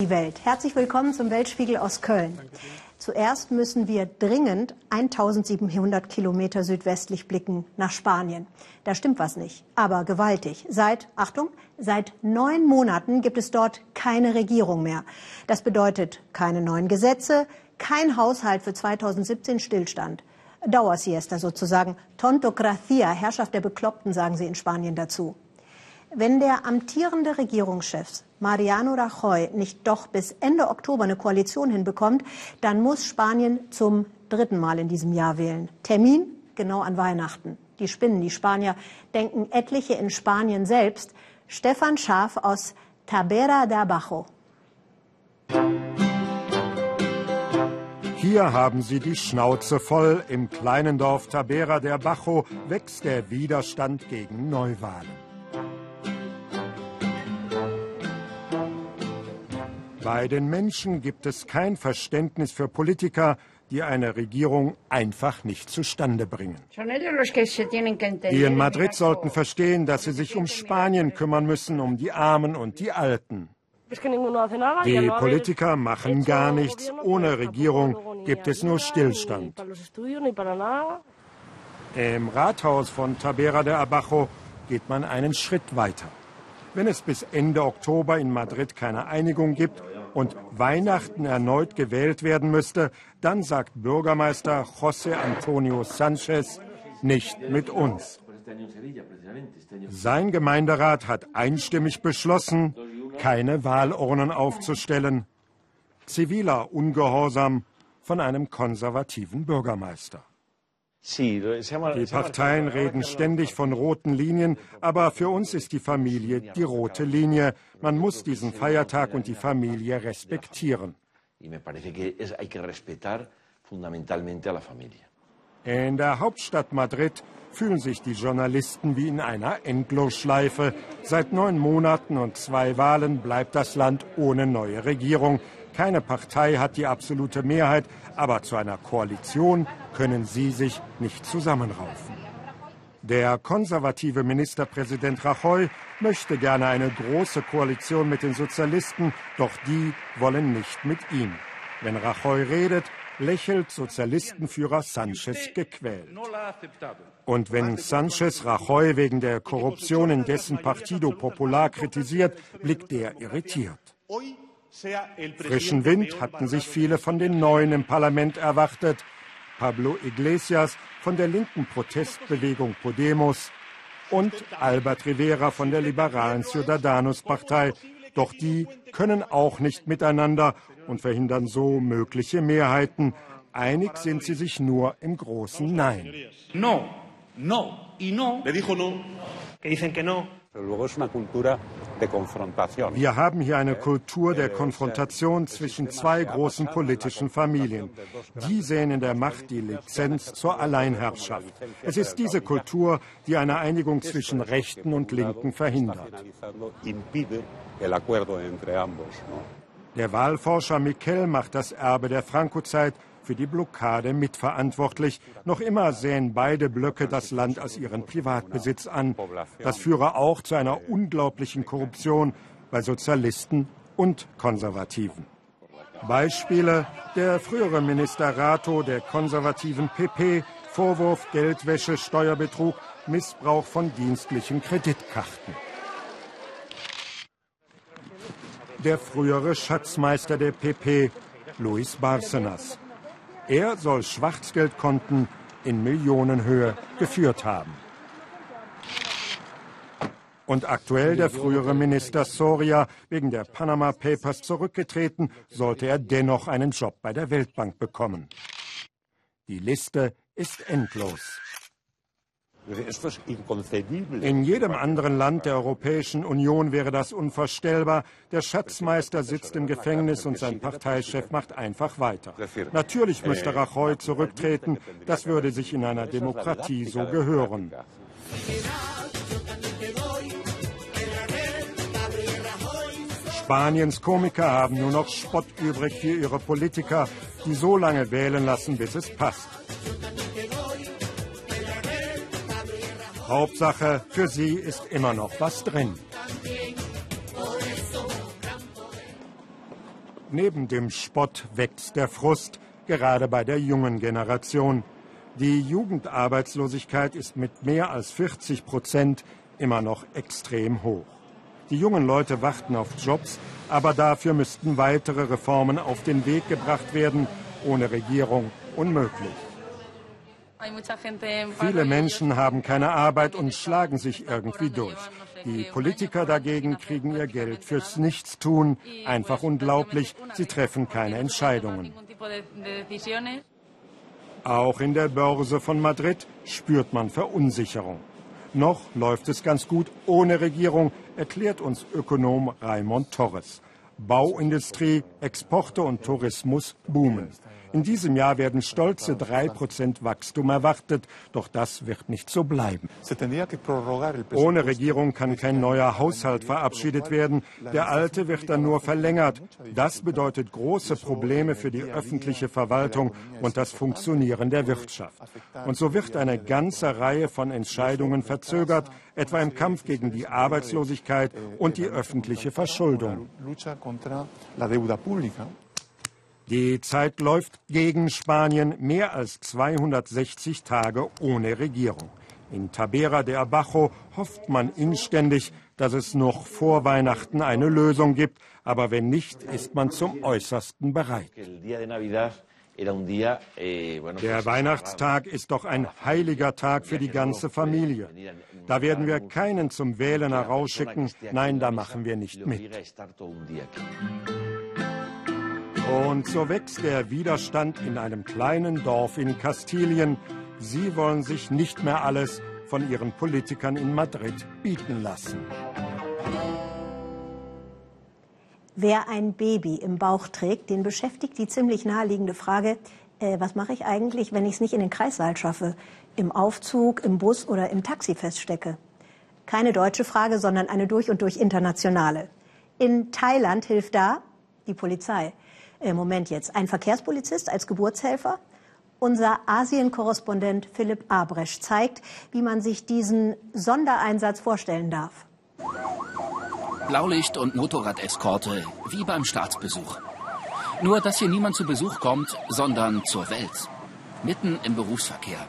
Die Welt. Herzlich willkommen zum Weltspiegel aus Köln. Zuerst müssen wir dringend 1700 Kilometer südwestlich blicken nach Spanien. Da stimmt was nicht, aber gewaltig. Seit, Achtung, seit neun Monaten gibt es dort keine Regierung mehr. Das bedeutet keine neuen Gesetze, kein Haushalt für 2017 Stillstand. Dauersiesta sozusagen. Tontocracia, Herrschaft der Bekloppten, sagen sie in Spanien dazu. Wenn der amtierende Regierungschef Mariano Rajoy nicht doch bis Ende Oktober eine Koalition hinbekommt, dann muss Spanien zum dritten Mal in diesem Jahr wählen. Termin genau an Weihnachten. Die Spinnen, die Spanier, denken etliche in Spanien selbst. Stefan Schaaf aus Tabera de Abajo. Hier haben sie die Schnauze voll. Im kleinen Dorf Tabera de Abajo wächst der Widerstand gegen Neuwahlen. Bei den Menschen gibt es kein Verständnis für Politiker, die eine Regierung einfach nicht zustande bringen. Die in Madrid sollten verstehen, dass sie sich um Spanien kümmern müssen, um die Armen und die Alten. Die Politiker machen gar nichts. Ohne Regierung gibt es nur Stillstand. Im Rathaus von Tabera de Abajo geht man einen Schritt weiter. Wenn es bis Ende Oktober in Madrid keine Einigung gibt, und Weihnachten erneut gewählt werden müsste, dann sagt Bürgermeister José Antonio Sanchez nicht mit uns. Sein Gemeinderat hat einstimmig beschlossen, keine Wahlurnen aufzustellen. Ziviler Ungehorsam von einem konservativen Bürgermeister. Die Parteien reden ständig von roten Linien, aber für uns ist die Familie die rote Linie. Man muss diesen Feiertag und die Familie respektieren. In der Hauptstadt Madrid fühlen sich die Journalisten wie in einer Endlosschleife. Seit neun Monaten und zwei Wahlen bleibt das Land ohne neue Regierung. Keine Partei hat die absolute Mehrheit, aber zu einer Koalition können sie sich nicht zusammenraufen. Der konservative Ministerpräsident Rajoy möchte gerne eine große Koalition mit den Sozialisten, doch die wollen nicht mit ihm. Wenn Rajoy redet, lächelt Sozialistenführer Sanchez gequält. Und wenn Sanchez Rajoy wegen der Korruption in dessen Partido Popular kritisiert, blickt er irritiert. Frischen Wind hatten sich viele von den Neuen im Parlament erwartet. Pablo Iglesias von der linken Protestbewegung Podemos und Albert Rivera von der liberalen Ciudadanos-Partei. Doch die können auch nicht miteinander und verhindern so mögliche Mehrheiten. Einig sind sie sich nur im großen Nein. No, no y no. Le dijo no. Que dicen que no. Wir haben hier eine Kultur der Konfrontation zwischen zwei großen politischen Familien. Die sehen in der Macht die Lizenz zur Alleinherrschaft. Es ist diese Kultur, die eine Einigung zwischen Rechten und Linken verhindert. Der Wahlforscher Miquel macht das Erbe der Franco-Zeit für die Blockade mitverantwortlich. Noch immer sähen beide Blöcke das Land als ihren Privatbesitz an. Das führe auch zu einer unglaublichen Korruption bei Sozialisten und Konservativen. Beispiele der frühere Minister Rato der konservativen PP, Vorwurf Geldwäsche, Steuerbetrug, Missbrauch von dienstlichen Kreditkarten. Der frühere Schatzmeister der PP, Luis Barcenas. Er soll Schwarzgeldkonten in Millionenhöhe geführt haben. Und aktuell der frühere Minister Soria wegen der Panama Papers zurückgetreten, sollte er dennoch einen Job bei der Weltbank bekommen. Die Liste ist endlos. In jedem anderen Land der Europäischen Union wäre das unvorstellbar. Der Schatzmeister sitzt im Gefängnis und sein Parteichef macht einfach weiter. Natürlich müsste Rajoy zurücktreten. Das würde sich in einer Demokratie so gehören. Spaniens Komiker haben nur noch Spott übrig für ihre Politiker, die so lange wählen lassen, bis es passt. Hauptsache, für sie ist immer noch was drin. Neben dem Spott wächst der Frust, gerade bei der jungen Generation. Die Jugendarbeitslosigkeit ist mit mehr als 40 Prozent immer noch extrem hoch. Die jungen Leute warten auf Jobs, aber dafür müssten weitere Reformen auf den Weg gebracht werden. Ohne Regierung unmöglich. Viele Menschen haben keine Arbeit und schlagen sich irgendwie durch. Die Politiker dagegen kriegen ihr Geld fürs Nichtstun. Einfach unglaublich, sie treffen keine Entscheidungen. Auch in der Börse von Madrid spürt man Verunsicherung. Noch läuft es ganz gut ohne Regierung, erklärt uns Ökonom Raimond Torres. Bauindustrie, Exporte und Tourismus boomen. In diesem Jahr werden stolze 3% Wachstum erwartet, doch das wird nicht so bleiben. Ohne Regierung kann kein neuer Haushalt verabschiedet werden. Der alte wird dann nur verlängert. Das bedeutet große Probleme für die öffentliche Verwaltung und das Funktionieren der Wirtschaft. Und so wird eine ganze Reihe von Entscheidungen verzögert, etwa im Kampf gegen die Arbeitslosigkeit und die öffentliche Verschuldung. Die Zeit läuft gegen Spanien mehr als 260 Tage ohne Regierung. In Tabera de Abajo hofft man inständig, dass es noch vor Weihnachten eine Lösung gibt, aber wenn nicht, ist man zum Äußersten bereit. Der Weihnachtstag ist doch ein heiliger Tag für die ganze Familie. Da werden wir keinen zum Wählen herausschicken. Nein, da machen wir nicht mit. Und so wächst der Widerstand in einem kleinen Dorf in Kastilien. Sie wollen sich nicht mehr alles von ihren Politikern in Madrid bieten lassen. Wer ein Baby im Bauch trägt, den beschäftigt die ziemlich naheliegende Frage, äh, was mache ich eigentlich, wenn ich es nicht in den Kreissaal schaffe, im Aufzug, im Bus oder im Taxi feststecke? Keine deutsche Frage, sondern eine durch und durch internationale. In Thailand hilft da die Polizei. Äh, Moment jetzt, ein Verkehrspolizist als Geburtshelfer? Unser Asien-Korrespondent Philipp Abresch zeigt, wie man sich diesen Sondereinsatz vorstellen darf. Blaulicht und Motorradeskorte, wie beim Staatsbesuch. Nur, dass hier niemand zu Besuch kommt, sondern zur Welt. Mitten im Berufsverkehr.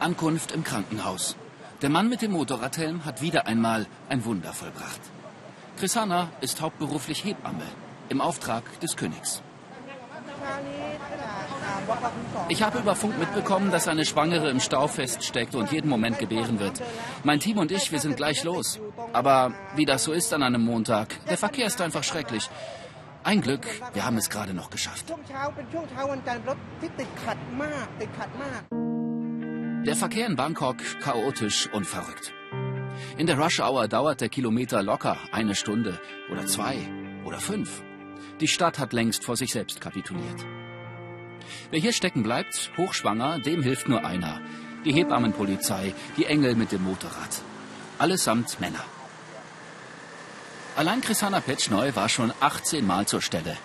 Ankunft im Krankenhaus. Der Mann mit dem Motorradhelm hat wieder einmal ein Wunder vollbracht. Chrisana ist hauptberuflich Hebamme im Auftrag des Königs. Ich habe über Funk mitbekommen, dass eine Schwangere im Stau feststeckt und jeden Moment gebären wird. Mein Team und ich, wir sind gleich los. Aber wie das so ist an einem Montag, der Verkehr ist einfach schrecklich. Ein Glück, wir haben es gerade noch geschafft. Der Verkehr in Bangkok chaotisch und verrückt. In der Rush Hour dauert der Kilometer locker eine Stunde oder zwei oder fünf. Die Stadt hat längst vor sich selbst kapituliert. Wer hier stecken bleibt, hochschwanger, dem hilft nur einer. Die Hebammenpolizei, die Engel mit dem Motorrad. Allesamt Männer. Allein Chrisana Petschneu war schon 18 Mal zur Stelle.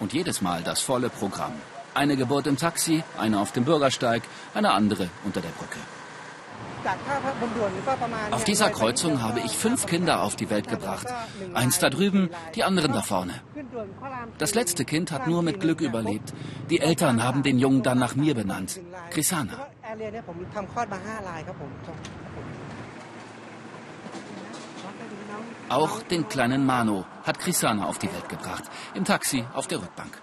Und jedes Mal das volle Programm. Eine Geburt im Taxi, eine auf dem Bürgersteig, eine andere unter der Brücke. Auf dieser Kreuzung habe ich fünf Kinder auf die Welt gebracht. Eins da drüben, die anderen da vorne. Das letzte Kind hat nur mit Glück überlebt. Die Eltern haben den Jungen dann nach mir benannt. Chrisana. Auch den kleinen Mano hat Chrisana auf die Welt gebracht. Im Taxi auf der Rückbank.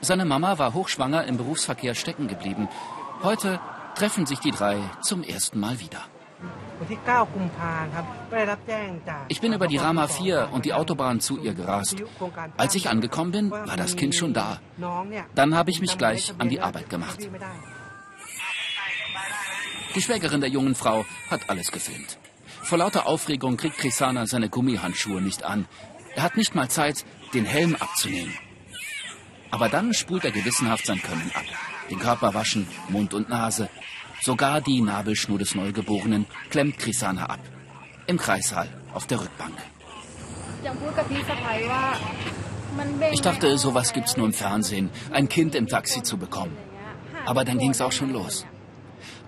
Seine Mama war hochschwanger im Berufsverkehr stecken geblieben. Heute treffen sich die drei zum ersten Mal wieder. Ich bin über die Rama 4 und die Autobahn zu ihr gerast. Als ich angekommen bin, war das Kind schon da. Dann habe ich mich gleich an die Arbeit gemacht. Die Schwägerin der jungen Frau hat alles gefilmt. Vor lauter Aufregung kriegt Krisana seine Gummihandschuhe nicht an. Er hat nicht mal Zeit, den Helm abzunehmen. Aber dann spult er gewissenhaft sein Können ab. Den Körper waschen, Mund und Nase, Sogar die Nabelschnur des Neugeborenen klemmt Krisana ab. Im Kreissaal, auf der Rückbank. Ich dachte, sowas gibt's nur im Fernsehen, ein Kind im Taxi zu bekommen. Aber dann ging's auch schon los.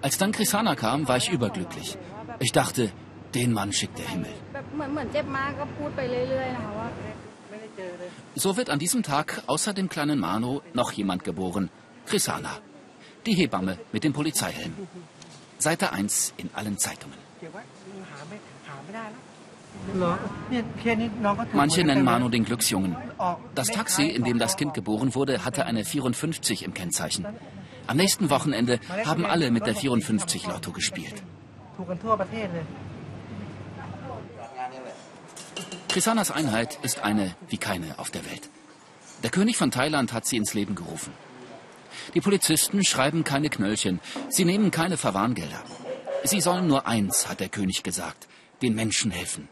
Als dann Krisana kam, war ich überglücklich. Ich dachte, den Mann schickt der Himmel. So wird an diesem Tag außer dem kleinen Mano noch jemand geboren. Chrisana. Die Hebamme mit dem Polizeihelm. Seite 1 in allen Zeitungen. Manche nennen Manu den Glücksjungen. Das Taxi, in dem das Kind geboren wurde, hatte eine 54 im Kennzeichen. Am nächsten Wochenende haben alle mit der 54 Lotto gespielt. Krisanas Einheit ist eine wie keine auf der Welt. Der König von Thailand hat sie ins Leben gerufen. Die Polizisten schreiben keine Knöllchen, sie nehmen keine Verwarngelder. Sie sollen nur eins, hat der König gesagt, den Menschen helfen.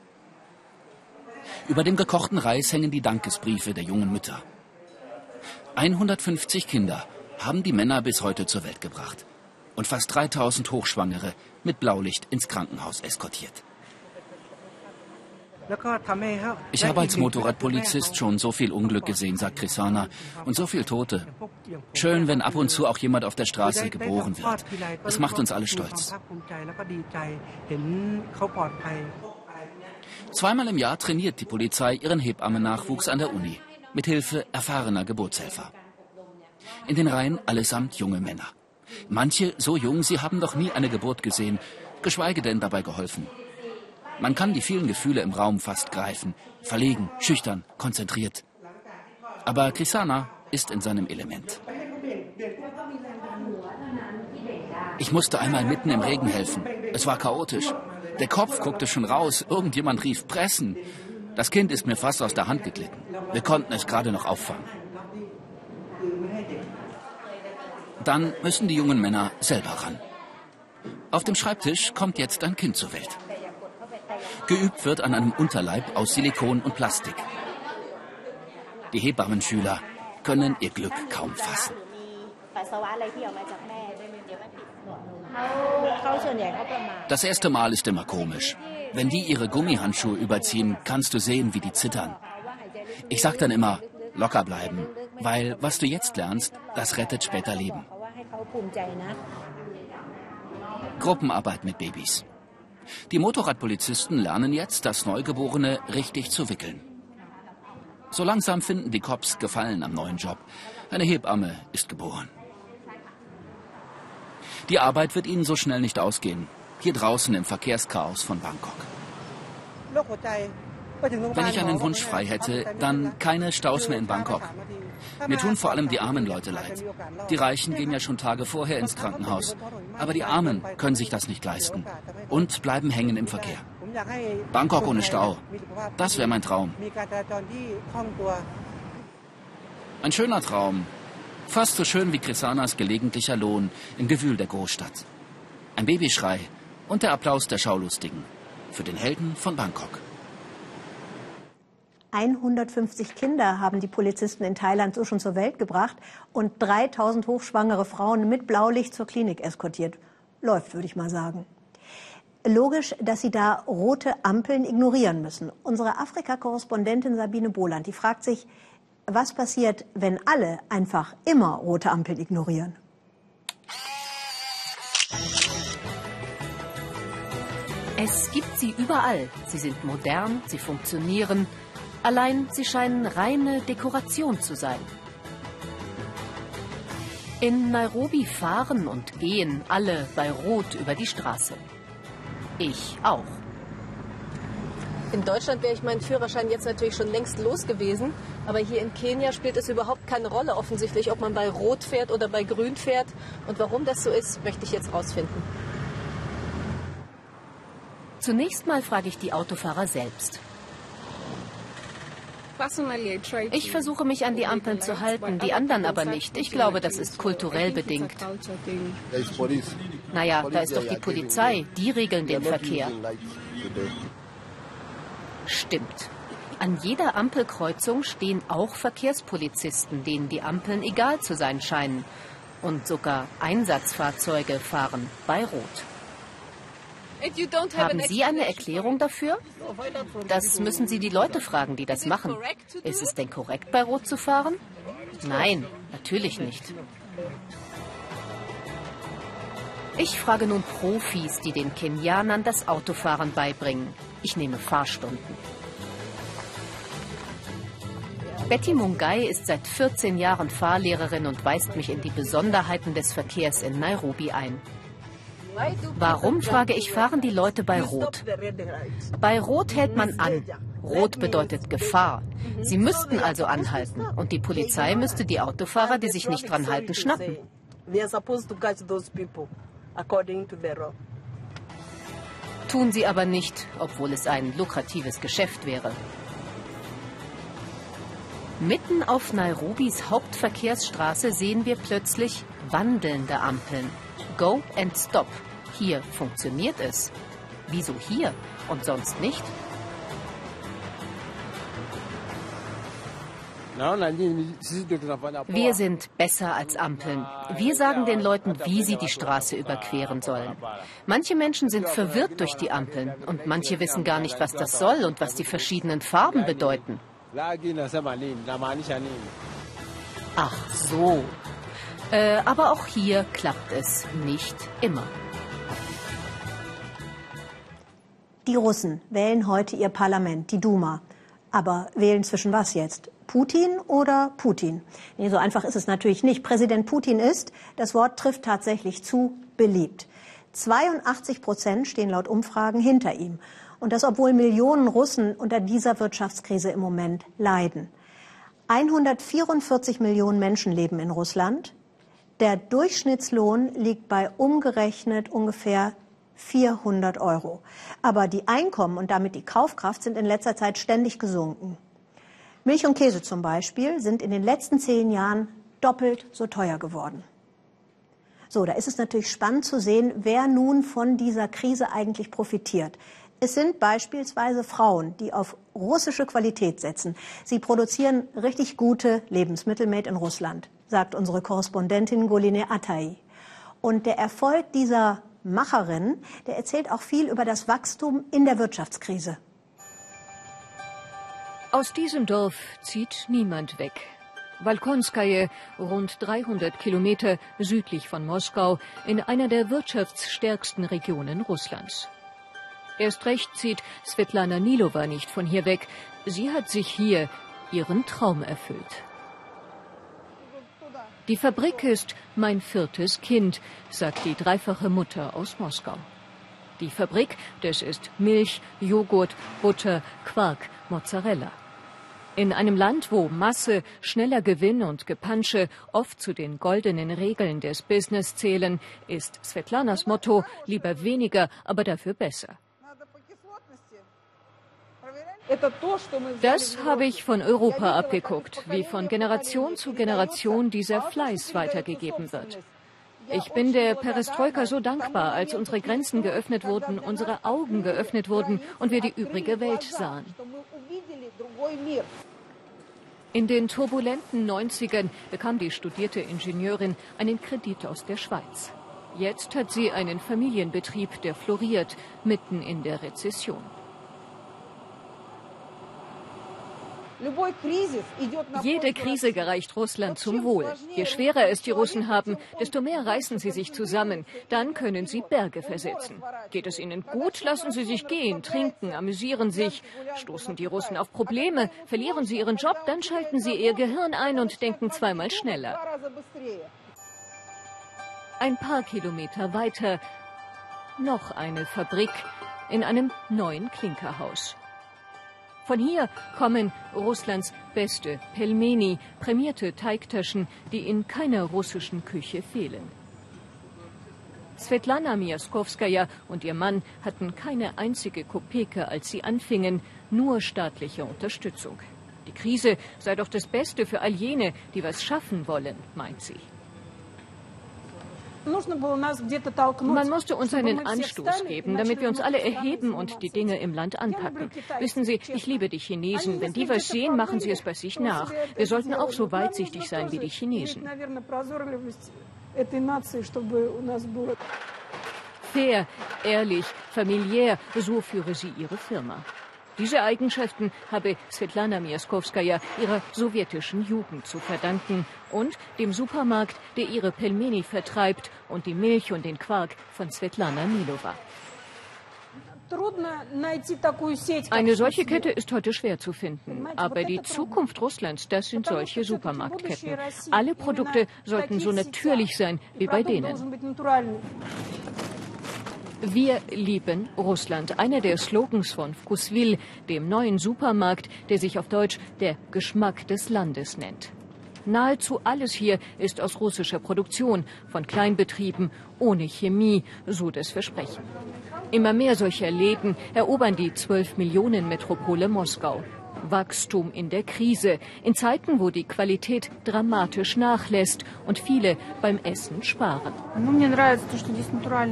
Über dem gekochten Reis hängen die Dankesbriefe der jungen Mütter. 150 Kinder haben die Männer bis heute zur Welt gebracht und fast 3000 Hochschwangere mit Blaulicht ins Krankenhaus eskortiert. Ich habe als Motorradpolizist schon so viel Unglück gesehen, sagt Chrisana, und so viel Tote. Schön, wenn ab und zu auch jemand auf der Straße geboren wird. Es macht uns alle stolz. Zweimal im Jahr trainiert die Polizei ihren Hebammennachwuchs an der Uni, mit Hilfe erfahrener Geburtshelfer. In den Reihen allesamt junge Männer. Manche so jung, sie haben noch nie eine Geburt gesehen, geschweige denn dabei geholfen. Man kann die vielen Gefühle im Raum fast greifen. Verlegen, schüchtern, konzentriert. Aber Krisana ist in seinem Element. Ich musste einmal mitten im Regen helfen. Es war chaotisch. Der Kopf guckte schon raus. Irgendjemand rief Pressen. Das Kind ist mir fast aus der Hand geglitten. Wir konnten es gerade noch auffangen. Dann müssen die jungen Männer selber ran. Auf dem Schreibtisch kommt jetzt ein Kind zur Welt. Geübt wird an einem Unterleib aus Silikon und Plastik. Die Hebammenschüler können ihr Glück kaum fassen. Das erste Mal ist immer komisch. Wenn die ihre Gummihandschuhe überziehen, kannst du sehen, wie die zittern. Ich sag dann immer, locker bleiben, weil was du jetzt lernst, das rettet später Leben. Gruppenarbeit mit Babys. Die Motorradpolizisten lernen jetzt, das Neugeborene richtig zu wickeln. So langsam finden die Cops Gefallen am neuen Job. Eine Hebamme ist geboren. Die Arbeit wird ihnen so schnell nicht ausgehen. Hier draußen im Verkehrschaos von Bangkok. Wenn ich einen Wunsch frei hätte, dann keine Staus mehr in Bangkok. Mir tun vor allem die armen Leute leid. Die Reichen gehen ja schon Tage vorher ins Krankenhaus. Aber die Armen können sich das nicht leisten und bleiben hängen im Verkehr. Bangkok ohne Stau. Das wäre mein Traum. Ein schöner Traum. Fast so schön wie Krisanas gelegentlicher Lohn im Gewühl der Großstadt. Ein Babyschrei und der Applaus der Schaulustigen. Für den Helden von Bangkok. 150 Kinder haben die Polizisten in Thailand so schon zur Welt gebracht und 3000 hochschwangere Frauen mit Blaulicht zur Klinik eskortiert. Läuft, würde ich mal sagen. Logisch, dass sie da rote Ampeln ignorieren müssen. Unsere Afrika-Korrespondentin Sabine Boland, die fragt sich, was passiert, wenn alle einfach immer rote Ampeln ignorieren? Es gibt sie überall. Sie sind modern, sie funktionieren. Allein sie scheinen reine Dekoration zu sein. In Nairobi fahren und gehen alle bei Rot über die Straße. Ich auch. In Deutschland wäre ich meinen Führerschein jetzt natürlich schon längst los gewesen. Aber hier in Kenia spielt es überhaupt keine Rolle offensichtlich, ob man bei Rot fährt oder bei Grün fährt. Und warum das so ist, möchte ich jetzt rausfinden. Zunächst mal frage ich die Autofahrer selbst. Ich versuche mich an die Ampeln zu halten, die anderen aber nicht. Ich glaube, das ist kulturell bedingt. Naja, da ist doch die Polizei, die regeln den Verkehr. Stimmt. An jeder Ampelkreuzung stehen auch Verkehrspolizisten, denen die Ampeln egal zu sein scheinen. Und sogar Einsatzfahrzeuge fahren bei Rot. Haben Sie eine Erklärung dafür? Das müssen Sie die Leute fragen, die das machen. Ist es denn korrekt, bei Rot zu fahren? Nein, natürlich nicht. Ich frage nun Profis, die den Kenianern das Autofahren beibringen. Ich nehme Fahrstunden. Betty Mungai ist seit 14 Jahren Fahrlehrerin und weist mich in die Besonderheiten des Verkehrs in Nairobi ein. Warum, frage ich, fahren die Leute bei Rot? Bei Rot hält man an. Rot bedeutet Gefahr. Sie müssten also anhalten und die Polizei müsste die Autofahrer, die sich nicht dran halten, schnappen. Tun sie aber nicht, obwohl es ein lukratives Geschäft wäre. Mitten auf Nairobis Hauptverkehrsstraße sehen wir plötzlich wandelnde Ampeln. Go and Stop. Hier funktioniert es. Wieso hier und sonst nicht? Wir sind besser als Ampeln. Wir sagen den Leuten, wie sie die Straße überqueren sollen. Manche Menschen sind verwirrt durch die Ampeln und manche wissen gar nicht, was das soll und was die verschiedenen Farben bedeuten. Ach so. Äh, aber auch hier klappt es nicht immer. Die Russen wählen heute ihr Parlament, die Duma. Aber wählen zwischen was jetzt? Putin oder Putin? Nee, so einfach ist es natürlich nicht. Präsident Putin ist, das Wort trifft tatsächlich zu, beliebt. 82 Prozent stehen laut Umfragen hinter ihm. Und das, obwohl Millionen Russen unter dieser Wirtschaftskrise im Moment leiden. 144 Millionen Menschen leben in Russland. Der Durchschnittslohn liegt bei umgerechnet ungefähr 400 Euro. Aber die Einkommen und damit die Kaufkraft sind in letzter Zeit ständig gesunken. Milch und Käse zum Beispiel sind in den letzten zehn Jahren doppelt so teuer geworden. So, da ist es natürlich spannend zu sehen, wer nun von dieser Krise eigentlich profitiert. Es sind beispielsweise Frauen, die auf russische Qualität setzen. Sie produzieren richtig gute Lebensmittel made in Russland, sagt unsere Korrespondentin Goline Atay. Und der Erfolg dieser Macherin, der erzählt auch viel über das Wachstum in der Wirtschaftskrise. Aus diesem Dorf zieht niemand weg. Walkonskaje, rund 300 Kilometer südlich von Moskau, in einer der wirtschaftsstärksten Regionen Russlands. Erst recht zieht Svetlana Nilova nicht von hier weg. Sie hat sich hier ihren Traum erfüllt. Die Fabrik ist mein viertes Kind, sagt die dreifache Mutter aus Moskau. Die Fabrik, das ist Milch, Joghurt, Butter, Quark, Mozzarella. In einem Land, wo Masse, schneller Gewinn und Gepansche oft zu den goldenen Regeln des Business zählen, ist Svetlanas Motto lieber weniger, aber dafür besser. Das habe ich von Europa abgeguckt, wie von Generation zu Generation dieser Fleiß weitergegeben wird. Ich bin der Perestroika so dankbar, als unsere Grenzen geöffnet wurden, unsere Augen geöffnet wurden und wir die übrige Welt sahen. In den turbulenten 90ern bekam die studierte Ingenieurin einen Kredit aus der Schweiz. Jetzt hat sie einen Familienbetrieb, der floriert, mitten in der Rezession. Jede Krise gereicht Russland zum Wohl. Je schwerer es die Russen haben, desto mehr reißen sie sich zusammen. Dann können sie Berge versetzen. Geht es ihnen gut, lassen sie sich gehen, trinken, amüsieren sich. Stoßen die Russen auf Probleme, verlieren sie ihren Job, dann schalten sie ihr Gehirn ein und denken zweimal schneller. Ein paar Kilometer weiter noch eine Fabrik in einem neuen Klinkerhaus. Von hier kommen Russlands beste Pelmeni, prämierte Teigtaschen, die in keiner russischen Küche fehlen. Svetlana Miaskowskaja und ihr Mann hatten keine einzige Kopeke, als sie anfingen, nur staatliche Unterstützung. Die Krise sei doch das Beste für all jene, die was schaffen wollen, meint sie. Man musste uns einen Anstoß geben, damit wir uns alle erheben und die Dinge im Land anpacken. Wissen Sie, ich liebe die Chinesen. Wenn die was sehen, machen sie es bei sich nach. Wir sollten auch so weitsichtig sein wie die Chinesen. Fair, ehrlich, familiär, so führe sie ihre Firma. Diese Eigenschaften habe Svetlana Miaskowskaja ihrer sowjetischen Jugend zu verdanken und dem Supermarkt, der ihre Pelmeni vertreibt und die Milch und den Quark von Svetlana Milova. Eine solche Kette ist heute schwer zu finden. Aber die Zukunft Russlands, das sind solche Supermarktketten. Alle Produkte sollten so natürlich sein wie bei denen. Wir lieben Russland. Einer der Slogans von Vkusvil, dem neuen Supermarkt, der sich auf Deutsch der Geschmack des Landes nennt. Nahezu alles hier ist aus russischer Produktion, von Kleinbetrieben, ohne Chemie, so das Versprechen. Immer mehr solcher Läden erobern die 12 Millionen Metropole Moskau. Wachstum in der Krise, in Zeiten, wo die Qualität dramatisch nachlässt und viele beim Essen sparen.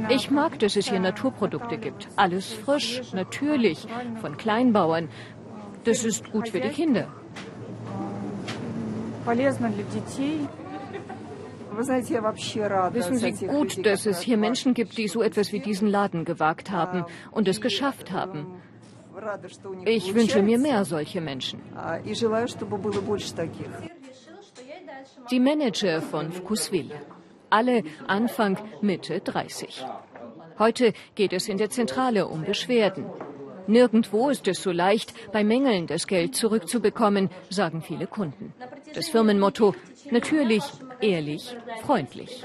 Ich mag, dass es hier Naturprodukte gibt. Alles frisch, natürlich, von Kleinbauern. Das ist gut für die Kinder. Wissen Sie gut, dass es hier Menschen gibt, die so etwas wie diesen Laden gewagt haben und es geschafft haben. Ich wünsche mir mehr solche Menschen. Die Manager von Vkusvil. Alle Anfang, Mitte 30. Heute geht es in der Zentrale um Beschwerden. Nirgendwo ist es so leicht, bei Mängeln das Geld zurückzubekommen, sagen viele Kunden. Das Firmenmotto natürlich, ehrlich, freundlich.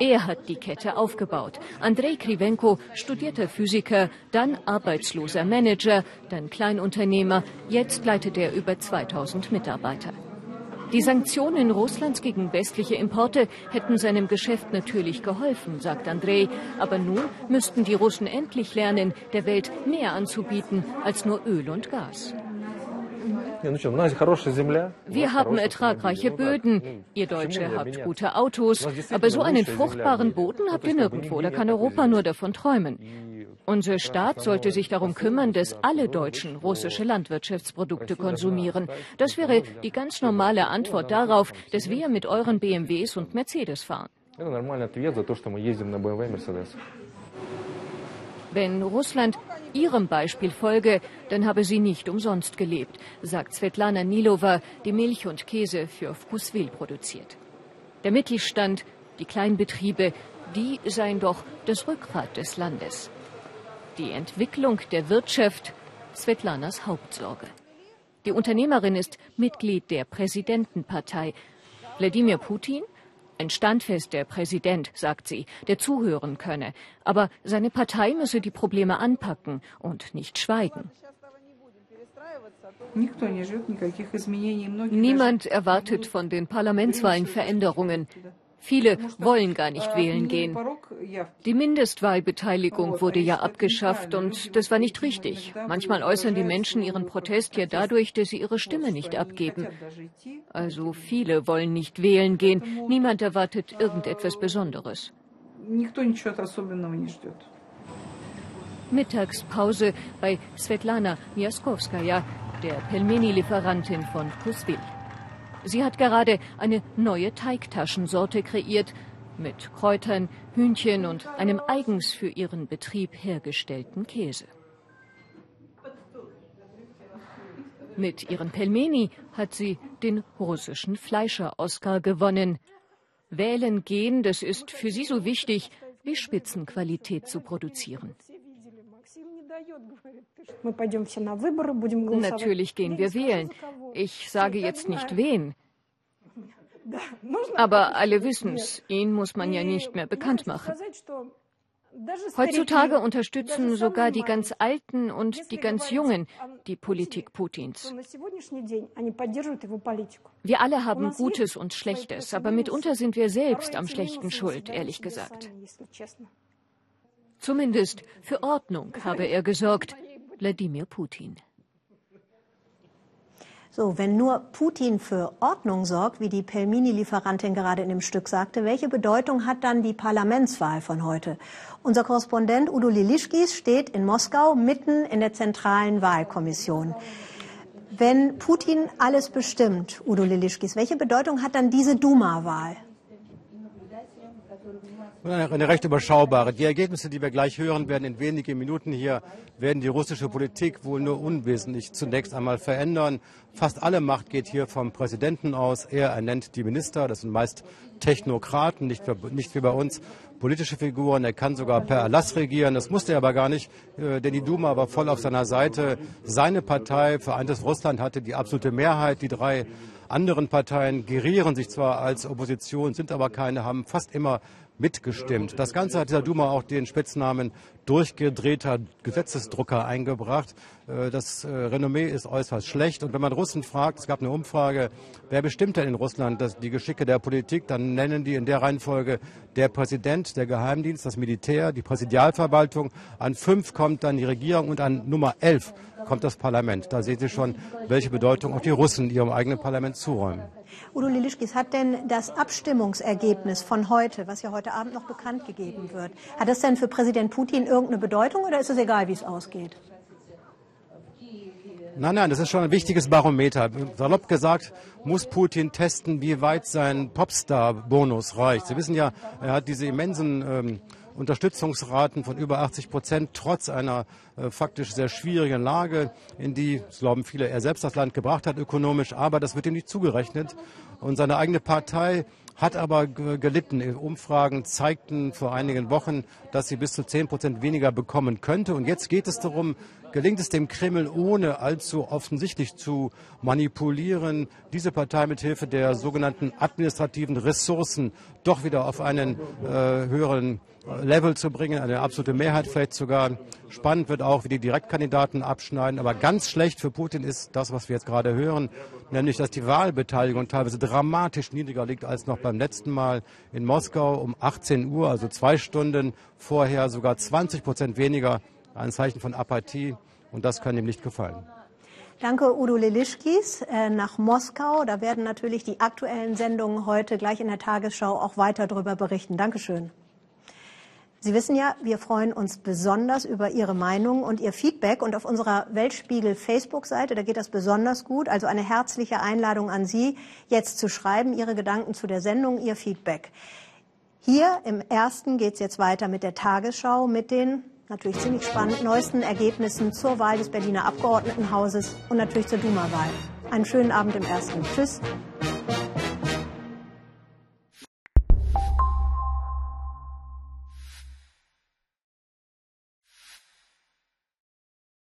Er hat die Kette aufgebaut. Andrei Krivenko, studierter Physiker, dann arbeitsloser Manager, dann Kleinunternehmer. Jetzt leitet er über 2000 Mitarbeiter. Die Sanktionen Russlands gegen westliche Importe hätten seinem Geschäft natürlich geholfen, sagt Andrei. Aber nun müssten die Russen endlich lernen, der Welt mehr anzubieten als nur Öl und Gas. Wir haben ertragreiche Böden. Ihr Deutsche habt gute Autos. Aber so einen fruchtbaren Boden habt ihr nirgendwo. Da kann Europa nur davon träumen. Unser Staat sollte sich darum kümmern, dass alle Deutschen russische Landwirtschaftsprodukte konsumieren. Das wäre die ganz normale Antwort darauf, dass wir mit euren BMWs und Mercedes fahren. Wenn Russland ihrem Beispiel folge, dann habe sie nicht umsonst gelebt, sagt Svetlana Nilova, die Milch und Käse für Vkusvil produziert. Der Mittelstand, die Kleinbetriebe, die seien doch das Rückgrat des Landes. Die Entwicklung der Wirtschaft Svetlanas Hauptsorge. Die Unternehmerin ist Mitglied der Präsidentenpartei. Wladimir Putin ein standfester Präsident, sagt sie, der zuhören könne. Aber seine Partei müsse die Probleme anpacken und nicht schweigen. Niemand erwartet von den Parlamentswahlen Veränderungen. Viele wollen gar nicht wählen gehen. Die Mindestwahlbeteiligung wurde ja abgeschafft und das war nicht richtig. Manchmal äußern die Menschen ihren Protest ja dadurch, dass sie ihre Stimme nicht abgeben. Also viele wollen nicht wählen gehen. Niemand erwartet irgendetwas Besonderes. Mittagspause bei Svetlana Miaskowskaja, der Pelmeni-Lieferantin von Kusvil. Sie hat gerade eine neue Teigtaschensorte kreiert, mit Kräutern, Hühnchen und einem eigens für ihren Betrieb hergestellten Käse. Mit ihren Pelmeni hat sie den russischen Fleischer-Oscar gewonnen. Wählen gehen, das ist für sie so wichtig, wie Spitzenqualität zu produzieren. Natürlich gehen wir wählen. Ich sage jetzt nicht wen. Aber alle wissen es. Ihn muss man ja nicht mehr bekannt machen. Heutzutage unterstützen sogar die ganz Alten und die ganz Jungen die Politik Putins. Wir alle haben Gutes und Schlechtes, aber mitunter sind wir selbst am Schlechten schuld, ehrlich gesagt. Zumindest für Ordnung habe er gesorgt, Wladimir Putin. So, wenn nur Putin für Ordnung sorgt, wie die Pelmini-Lieferantin gerade in dem Stück sagte, welche Bedeutung hat dann die Parlamentswahl von heute? Unser Korrespondent Udo Lilischkis steht in Moskau mitten in der zentralen Wahlkommission. Wenn Putin alles bestimmt, Udo Lilischkis, welche Bedeutung hat dann diese Duma-Wahl? Eine recht überschaubare. Die Ergebnisse, die wir gleich hören werden, in wenigen Minuten hier, werden die russische Politik wohl nur unwesentlich zunächst einmal verändern. Fast alle Macht geht hier vom Präsidenten aus. Er ernennt die Minister. Das sind meist Technokraten, nicht, nicht wie bei uns politische Figuren. Er kann sogar per Erlass regieren. Das musste er aber gar nicht, äh, denn die Duma war voll auf seiner Seite. Seine Partei, Vereintes Russland, hatte die absolute Mehrheit. Die drei anderen Parteien gerieren sich zwar als Opposition, sind aber keine, haben fast immer mitgestimmt. Das Ganze hat dieser Duma auch den Spitznamen durchgedrehter Gesetzesdrucker eingebracht. Äh, das äh, Renommee ist äußerst schlecht. Und wenn man Russen fragt, es gab eine Umfrage, wer bestimmt denn in Russland die Geschicke der Politik, dann nennen die in der Reihenfolge der Präsident, der Geheimdienst, das Militär, die Präsidialverwaltung. An fünf kommt dann die Regierung und an Nummer elf kommt das Parlament. Da sehen Sie schon, welche Bedeutung auch die Russen ihrem eigenen Parlament zuräumen. Udo Lilischkis, hat denn das Abstimmungsergebnis von heute, was ja heute Abend noch bekannt gegeben wird, hat das denn für Präsident Putin irgendeine Bedeutung oder ist es egal, wie es ausgeht? Nein, nein, das ist schon ein wichtiges Barometer. Salopp gesagt, muss Putin testen, wie weit sein Popstar-Bonus reicht. Sie wissen ja, er hat diese immensen ähm, Unterstützungsraten von über 80 Prozent, trotz einer äh, faktisch sehr schwierigen Lage, in die, das glauben viele, er selbst das Land gebracht hat ökonomisch. Aber das wird ihm nicht zugerechnet. Und seine eigene Partei hat aber gelitten. Umfragen zeigten vor einigen Wochen, dass sie bis zu 10 Prozent weniger bekommen könnte. Und jetzt geht es darum, gelingt es dem Kreml, ohne allzu offensichtlich zu manipulieren, diese Partei mit Hilfe der sogenannten administrativen Ressourcen doch wieder auf einen äh, höheren Level zu bringen, eine absolute Mehrheit vielleicht sogar. Spannend wird auch, wie die Direktkandidaten abschneiden. Aber ganz schlecht für Putin ist das, was wir jetzt gerade hören, nämlich dass die Wahlbeteiligung teilweise dramatisch niedriger liegt als noch beim letzten Mal in Moskau um 18 Uhr, also zwei Stunden vorher sogar 20 Prozent weniger. Ein Zeichen von Apathie und das kann ihm nicht gefallen. Danke, Udo Lelischkis äh, nach Moskau. Da werden natürlich die aktuellen Sendungen heute gleich in der Tagesschau auch weiter darüber berichten. Dankeschön. Sie wissen ja, wir freuen uns besonders über Ihre Meinung und Ihr Feedback. Und auf unserer Weltspiegel Facebook-Seite, da geht das besonders gut. Also eine herzliche Einladung an Sie, jetzt zu schreiben, Ihre Gedanken zu der Sendung, Ihr Feedback. Hier im ersten geht es jetzt weiter mit der Tagesschau, mit den natürlich ziemlich spannend neuesten Ergebnissen zur Wahl des Berliner Abgeordnetenhauses und natürlich zur Duma-Wahl. Einen schönen Abend im ersten. Tschüss.